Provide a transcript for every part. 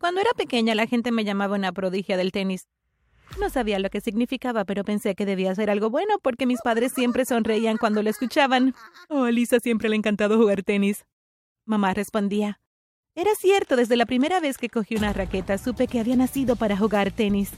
Cuando era pequeña la gente me llamaba una prodigia del tenis. No sabía lo que significaba, pero pensé que debía ser algo bueno porque mis padres siempre sonreían cuando lo escuchaban. Oh, a Lisa siempre le ha encantado jugar tenis. Mamá respondía. Era cierto, desde la primera vez que cogí una raqueta supe que había nacido para jugar tenis.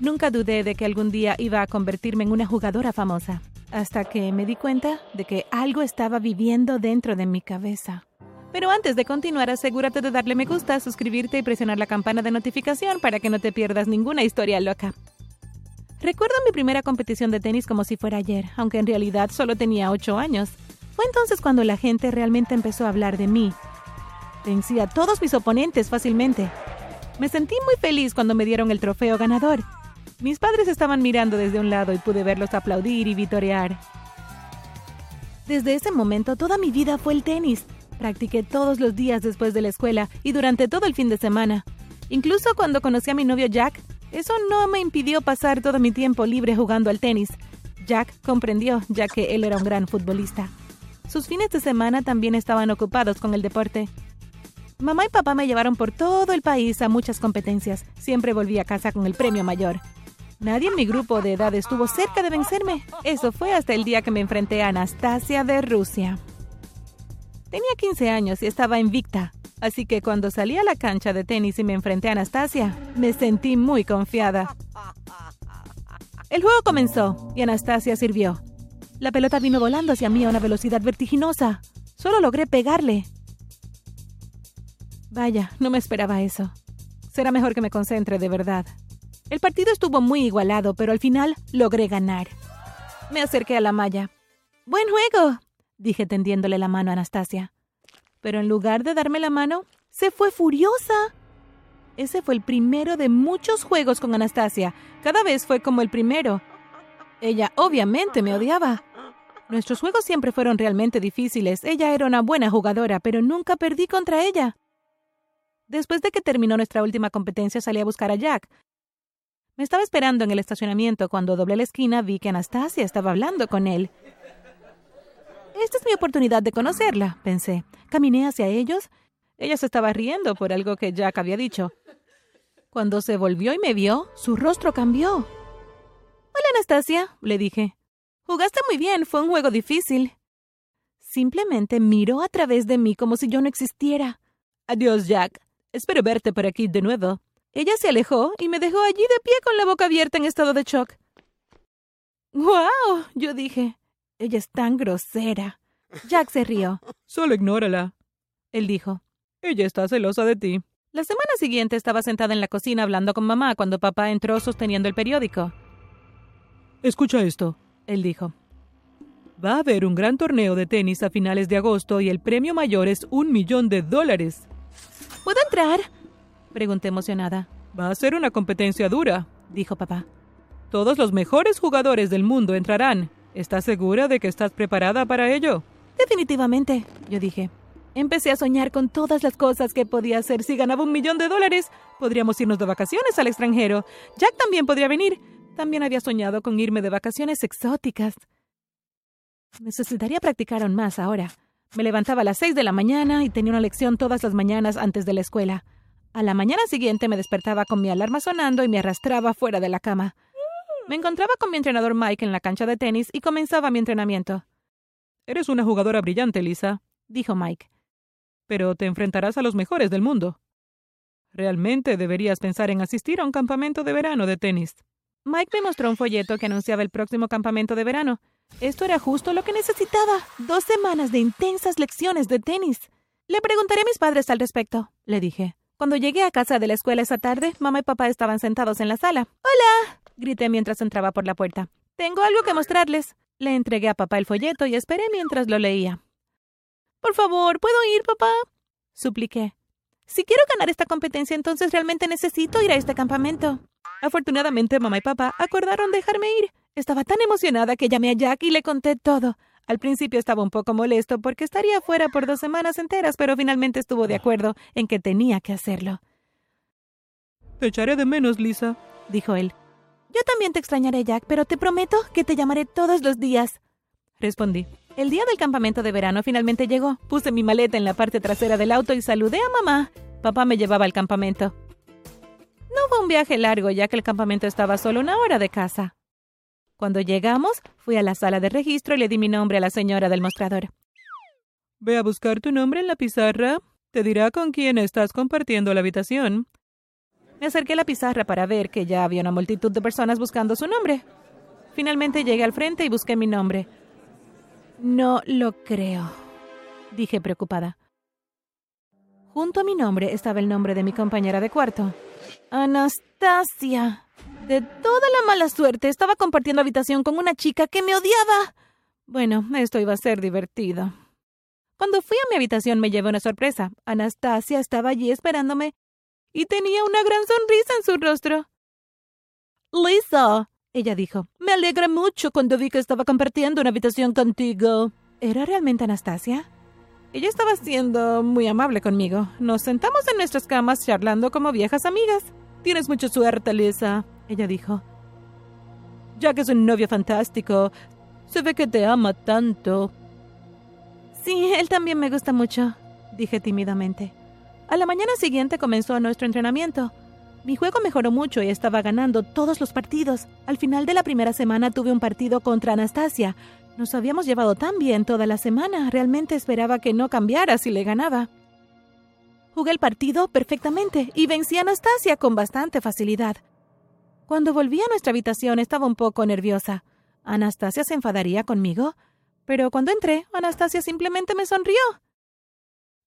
Nunca dudé de que algún día iba a convertirme en una jugadora famosa, hasta que me di cuenta de que algo estaba viviendo dentro de mi cabeza. Pero antes de continuar, asegúrate de darle me gusta, suscribirte y presionar la campana de notificación para que no te pierdas ninguna historia loca. Recuerdo mi primera competición de tenis como si fuera ayer, aunque en realidad solo tenía 8 años. Fue entonces cuando la gente realmente empezó a hablar de mí. Vencí a todos mis oponentes fácilmente. Me sentí muy feliz cuando me dieron el trofeo ganador. Mis padres estaban mirando desde un lado y pude verlos aplaudir y vitorear. Desde ese momento toda mi vida fue el tenis. Practiqué todos los días después de la escuela y durante todo el fin de semana. Incluso cuando conocí a mi novio Jack, eso no me impidió pasar todo mi tiempo libre jugando al tenis. Jack comprendió, ya que él era un gran futbolista. Sus fines de semana también estaban ocupados con el deporte. Mamá y papá me llevaron por todo el país a muchas competencias. Siempre volví a casa con el premio mayor. Nadie en mi grupo de edad estuvo cerca de vencerme. Eso fue hasta el día que me enfrenté a Anastasia de Rusia. Tenía 15 años y estaba invicta, así que cuando salí a la cancha de tenis y me enfrenté a Anastasia, me sentí muy confiada. El juego comenzó y Anastasia sirvió. La pelota vino volando hacia mí a una velocidad vertiginosa. Solo logré pegarle. Vaya, no me esperaba eso. Será mejor que me concentre de verdad. El partido estuvo muy igualado, pero al final logré ganar. Me acerqué a la malla. Buen juego, dije tendiéndole la mano a Anastasia. Pero en lugar de darme la mano, se fue furiosa. Ese fue el primero de muchos juegos con Anastasia. Cada vez fue como el primero. Ella obviamente me odiaba. Nuestros juegos siempre fueron realmente difíciles. Ella era una buena jugadora, pero nunca perdí contra ella. Después de que terminó nuestra última competencia, salí a buscar a Jack. Me estaba esperando en el estacionamiento cuando doblé la esquina vi que Anastasia estaba hablando con él. Esta es mi oportunidad de conocerla, pensé. Caminé hacia ellos. Ella se estaba riendo por algo que Jack había dicho. Cuando se volvió y me vio, su rostro cambió. Hola, Anastasia, le dije. Jugaste muy bien, fue un juego difícil. Simplemente miró a través de mí como si yo no existiera. Adiós, Jack. Espero verte por aquí de nuevo. Ella se alejó y me dejó allí de pie con la boca abierta en estado de shock. ¡Guau! Yo dije. Ella es tan grosera. Jack se rió. Solo ignórala. Él dijo. Ella está celosa de ti. La semana siguiente estaba sentada en la cocina hablando con mamá cuando papá entró sosteniendo el periódico. Escucha esto, él dijo. Va a haber un gran torneo de tenis a finales de agosto y el premio mayor es un millón de dólares. ¿Puedo entrar? Pregunté emocionada. Va a ser una competencia dura, dijo papá. Todos los mejores jugadores del mundo entrarán. ¿Estás segura de que estás preparada para ello? Definitivamente, yo dije. Empecé a soñar con todas las cosas que podía hacer si ganaba un millón de dólares. Podríamos irnos de vacaciones al extranjero. Jack también podría venir. También había soñado con irme de vacaciones exóticas. Necesitaría practicar aún más ahora. Me levantaba a las seis de la mañana y tenía una lección todas las mañanas antes de la escuela. A la mañana siguiente me despertaba con mi alarma sonando y me arrastraba fuera de la cama. Me encontraba con mi entrenador Mike en la cancha de tenis y comenzaba mi entrenamiento. Eres una jugadora brillante, Lisa, dijo Mike. Pero te enfrentarás a los mejores del mundo. Realmente deberías pensar en asistir a un campamento de verano de tenis. Mike me mostró un folleto que anunciaba el próximo campamento de verano. Esto era justo lo que necesitaba. Dos semanas de intensas lecciones de tenis. Le preguntaré a mis padres al respecto, le dije. Cuando llegué a casa de la escuela esa tarde, mamá y papá estaban sentados en la sala. ¡Hola! Grité mientras entraba por la puerta. Tengo algo que mostrarles. Le entregué a papá el folleto y esperé mientras lo leía. Por favor, ¿puedo ir, papá? supliqué. Si quiero ganar esta competencia, entonces realmente necesito ir a este campamento. Afortunadamente, mamá y papá acordaron dejarme ir. Estaba tan emocionada que llamé a Jack y le conté todo. Al principio estaba un poco molesto porque estaría fuera por dos semanas enteras, pero finalmente estuvo de acuerdo en que tenía que hacerlo. Te echaré de menos, Lisa, dijo él. Yo también te extrañaré, Jack, pero te prometo que te llamaré todos los días. Respondí. El día del campamento de verano finalmente llegó. Puse mi maleta en la parte trasera del auto y saludé a mamá. Papá me llevaba al campamento. No fue un viaje largo, ya que el campamento estaba solo una hora de casa. Cuando llegamos, fui a la sala de registro y le di mi nombre a la señora del mostrador. Ve a buscar tu nombre en la pizarra. Te dirá con quién estás compartiendo la habitación. Me acerqué a la pizarra para ver que ya había una multitud de personas buscando su nombre. Finalmente llegué al frente y busqué mi nombre. No lo creo, dije preocupada. Junto a mi nombre estaba el nombre de mi compañera de cuarto. Anastasia. De toda la mala suerte, estaba compartiendo habitación con una chica que me odiaba. Bueno, esto iba a ser divertido. Cuando fui a mi habitación me llevé una sorpresa. Anastasia estaba allí esperándome y tenía una gran sonrisa en su rostro. Lisa, ella dijo, me alegra mucho cuando vi que estaba compartiendo una habitación contigo. ¿Era realmente Anastasia? Ella estaba siendo muy amable conmigo. Nos sentamos en nuestras camas charlando como viejas amigas. Tienes mucha suerte, Lisa, ella dijo. Ya que es un novio fantástico, se ve que te ama tanto. Sí, él también me gusta mucho, dije tímidamente. A la mañana siguiente comenzó nuestro entrenamiento. Mi juego mejoró mucho y estaba ganando todos los partidos. Al final de la primera semana tuve un partido contra Anastasia. Nos habíamos llevado tan bien toda la semana. Realmente esperaba que no cambiara si le ganaba. Jugué el partido perfectamente y vencí a Anastasia con bastante facilidad. Cuando volví a nuestra habitación estaba un poco nerviosa. ¿Anastasia se enfadaría conmigo? Pero cuando entré, Anastasia simplemente me sonrió.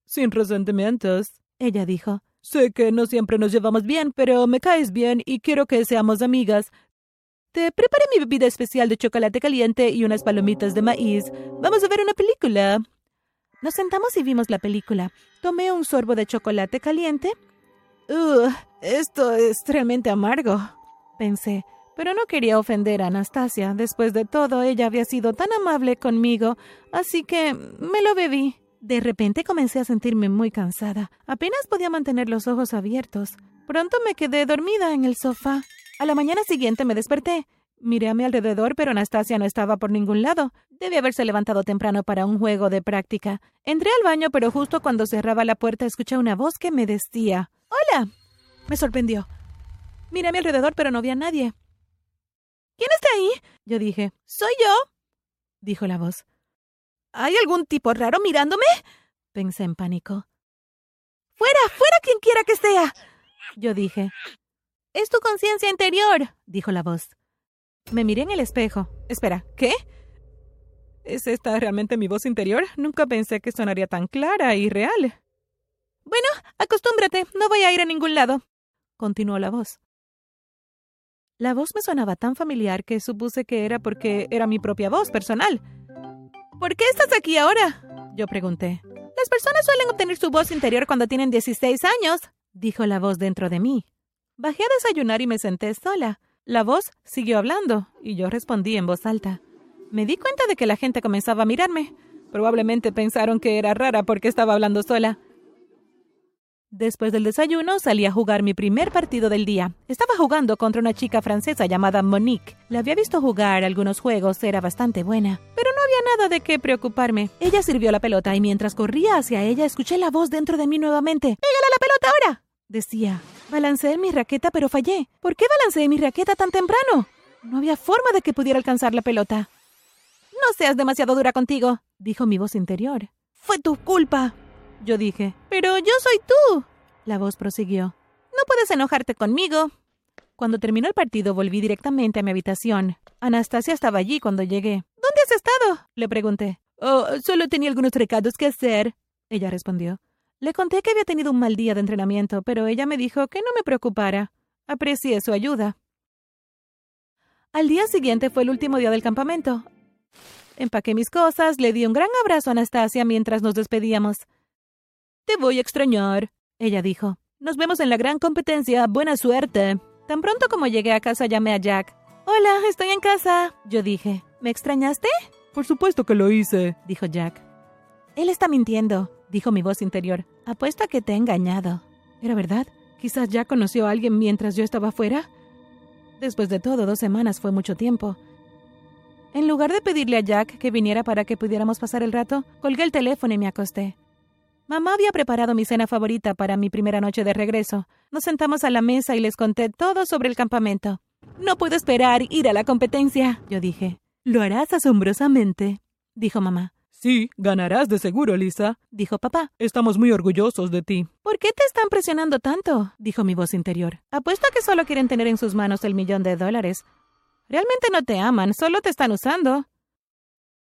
Sin resentimientos, ella dijo. Sé que no siempre nos llevamos bien, pero me caes bien y quiero que seamos amigas. Te preparé mi bebida especial de chocolate caliente y unas palomitas de maíz. Vamos a ver una película. Nos sentamos y vimos la película. Tomé un sorbo de chocolate caliente. Uh, esto es realmente amargo, pensé, pero no quería ofender a Anastasia. Después de todo, ella había sido tan amable conmigo, así que me lo bebí. De repente comencé a sentirme muy cansada. Apenas podía mantener los ojos abiertos. Pronto me quedé dormida en el sofá. A la mañana siguiente me desperté. Miré a mi alrededor, pero Anastasia no estaba por ningún lado. Debe haberse levantado temprano para un juego de práctica. Entré al baño, pero justo cuando cerraba la puerta escuché una voz que me decía Hola. Me sorprendió. Miré a mi alrededor, pero no vi a nadie. ¿Quién está ahí? Yo dije. Soy yo. dijo la voz. ¿Hay algún tipo raro mirándome? Pensé en pánico. ¡Fuera! ¡Fuera quien quiera que sea! Yo dije. Es tu conciencia interior, dijo la voz. Me miré en el espejo. Espera, ¿qué? ¿Es esta realmente mi voz interior? Nunca pensé que sonaría tan clara y real. Bueno, acostúmbrate, no voy a ir a ningún lado, continuó la voz. La voz me sonaba tan familiar que supuse que era porque era mi propia voz personal. ¿Por qué estás aquí ahora? Yo pregunté. Las personas suelen obtener su voz interior cuando tienen 16 años, dijo la voz dentro de mí. Bajé a desayunar y me senté sola. La voz siguió hablando y yo respondí en voz alta. Me di cuenta de que la gente comenzaba a mirarme. Probablemente pensaron que era rara porque estaba hablando sola. Después del desayuno salí a jugar mi primer partido del día. Estaba jugando contra una chica francesa llamada Monique. La había visto jugar algunos juegos, era bastante buena, pero no había nada de qué preocuparme. Ella sirvió la pelota y mientras corría hacia ella escuché la voz dentro de mí nuevamente. ¡Pégale la pelota ahora! decía. Balanceé mi raqueta pero fallé. ¿Por qué balanceé mi raqueta tan temprano? No había forma de que pudiera alcanzar la pelota. No seas demasiado dura contigo, dijo mi voz interior. Fue tu culpa. Yo dije, pero yo soy tú. La voz prosiguió. No puedes enojarte conmigo. Cuando terminó el partido volví directamente a mi habitación. Anastasia estaba allí cuando llegué. ¿Dónde has estado? Le pregunté. Oh, solo tenía algunos recados que hacer. Ella respondió. Le conté que había tenido un mal día de entrenamiento, pero ella me dijo que no me preocupara. Aprecié su ayuda. Al día siguiente fue el último día del campamento. Empaqué mis cosas, le di un gran abrazo a Anastasia mientras nos despedíamos. Te voy a extrañar, ella dijo. Nos vemos en la gran competencia. Buena suerte. Tan pronto como llegué a casa llamé a Jack. Hola, estoy en casa. Yo dije. ¿Me extrañaste? Por supuesto que lo hice, dijo Jack. Él está mintiendo, dijo mi voz interior. Apuesto a que te he engañado. ¿Era verdad? Quizás Jack conoció a alguien mientras yo estaba fuera. Después de todo, dos semanas fue mucho tiempo. En lugar de pedirle a Jack que viniera para que pudiéramos pasar el rato, colgué el teléfono y me acosté. Mamá había preparado mi cena favorita para mi primera noche de regreso. Nos sentamos a la mesa y les conté todo sobre el campamento. No puedo esperar ir a la competencia, yo dije. Lo harás asombrosamente, dijo mamá. Sí, ganarás de seguro, Lisa, dijo papá. Estamos muy orgullosos de ti. ¿Por qué te están presionando tanto? dijo mi voz interior. Apuesto a que solo quieren tener en sus manos el millón de dólares. Realmente no te aman, solo te están usando.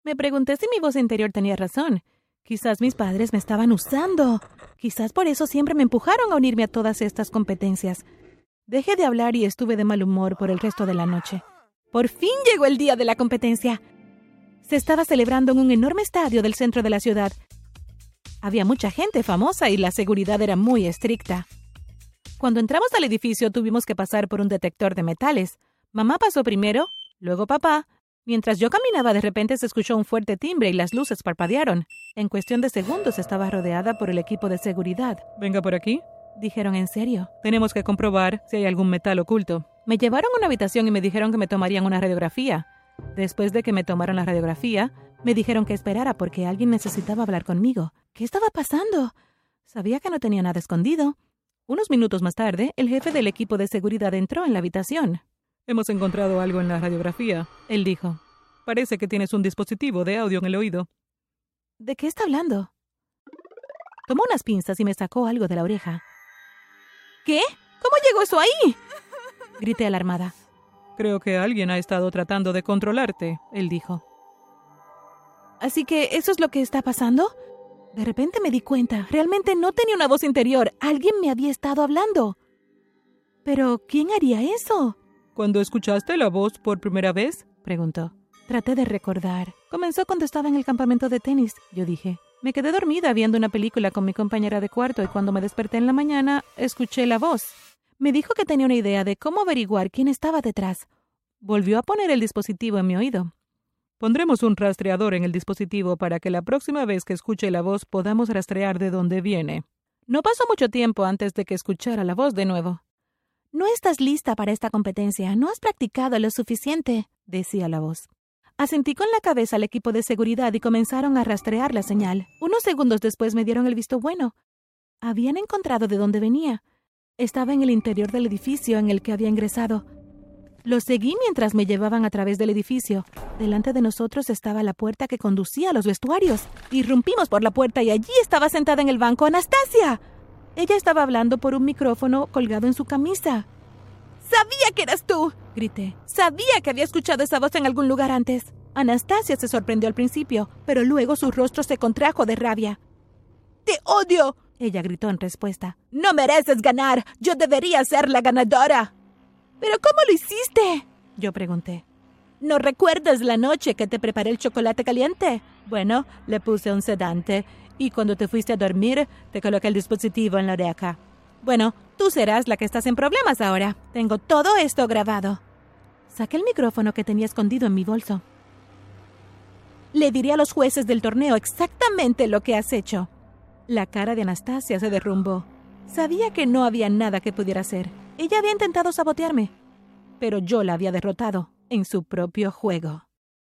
Me pregunté si mi voz interior tenía razón. Quizás mis padres me estaban usando. Quizás por eso siempre me empujaron a unirme a todas estas competencias. Dejé de hablar y estuve de mal humor por el resto de la noche. Por fin llegó el día de la competencia. Se estaba celebrando en un enorme estadio del centro de la ciudad. Había mucha gente famosa y la seguridad era muy estricta. Cuando entramos al edificio tuvimos que pasar por un detector de metales. Mamá pasó primero, luego papá. Mientras yo caminaba de repente se escuchó un fuerte timbre y las luces parpadearon. En cuestión de segundos estaba rodeada por el equipo de seguridad. Venga por aquí, dijeron en serio. Tenemos que comprobar si hay algún metal oculto. Me llevaron a una habitación y me dijeron que me tomarían una radiografía. Después de que me tomaron la radiografía, me dijeron que esperara porque alguien necesitaba hablar conmigo. ¿Qué estaba pasando? Sabía que no tenía nada escondido. Unos minutos más tarde, el jefe del equipo de seguridad entró en la habitación. Hemos encontrado algo en la radiografía, él dijo. Parece que tienes un dispositivo de audio en el oído. ¿De qué está hablando? Tomó unas pinzas y me sacó algo de la oreja. ¿Qué? ¿Cómo llegó eso ahí? Grité alarmada. Creo que alguien ha estado tratando de controlarte, él dijo. Así que eso es lo que está pasando. De repente me di cuenta. Realmente no tenía una voz interior. Alguien me había estado hablando. Pero, ¿quién haría eso? ¿Cuando escuchaste la voz por primera vez? preguntó. Traté de recordar. Comenzó cuando estaba en el campamento de tenis, yo dije. Me quedé dormida viendo una película con mi compañera de cuarto y cuando me desperté en la mañana, escuché la voz. Me dijo que tenía una idea de cómo averiguar quién estaba detrás. Volvió a poner el dispositivo en mi oído. Pondremos un rastreador en el dispositivo para que la próxima vez que escuche la voz podamos rastrear de dónde viene. No pasó mucho tiempo antes de que escuchara la voz de nuevo. No estás lista para esta competencia. No has practicado lo suficiente, decía la voz. Asentí con la cabeza al equipo de seguridad y comenzaron a rastrear la señal. Unos segundos después me dieron el visto bueno. Habían encontrado de dónde venía. Estaba en el interior del edificio en el que había ingresado. Lo seguí mientras me llevaban a través del edificio. Delante de nosotros estaba la puerta que conducía a los vestuarios. Irrumpimos por la puerta y allí estaba sentada en el banco Anastasia. Ella estaba hablando por un micrófono colgado en su camisa. ¡Sabía que eras tú! grité. Sabía que había escuchado esa voz en algún lugar antes. Anastasia se sorprendió al principio, pero luego su rostro se contrajo de rabia. ¡Te odio! ella gritó en respuesta. No mereces ganar. Yo debería ser la ganadora. ¿Pero cómo lo hiciste? Yo pregunté. ¿No recuerdas la noche que te preparé el chocolate caliente? Bueno, le puse un sedante y cuando te fuiste a dormir, te coloqué el dispositivo en la oreja. Bueno, tú serás la que estás en problemas ahora. Tengo todo esto grabado. Saqué el micrófono que tenía escondido en mi bolso. Le diré a los jueces del torneo exactamente lo que has hecho. La cara de Anastasia se derrumbó. Sabía que no había nada que pudiera hacer. Ella había intentado sabotearme, pero yo la había derrotado en su propio juego.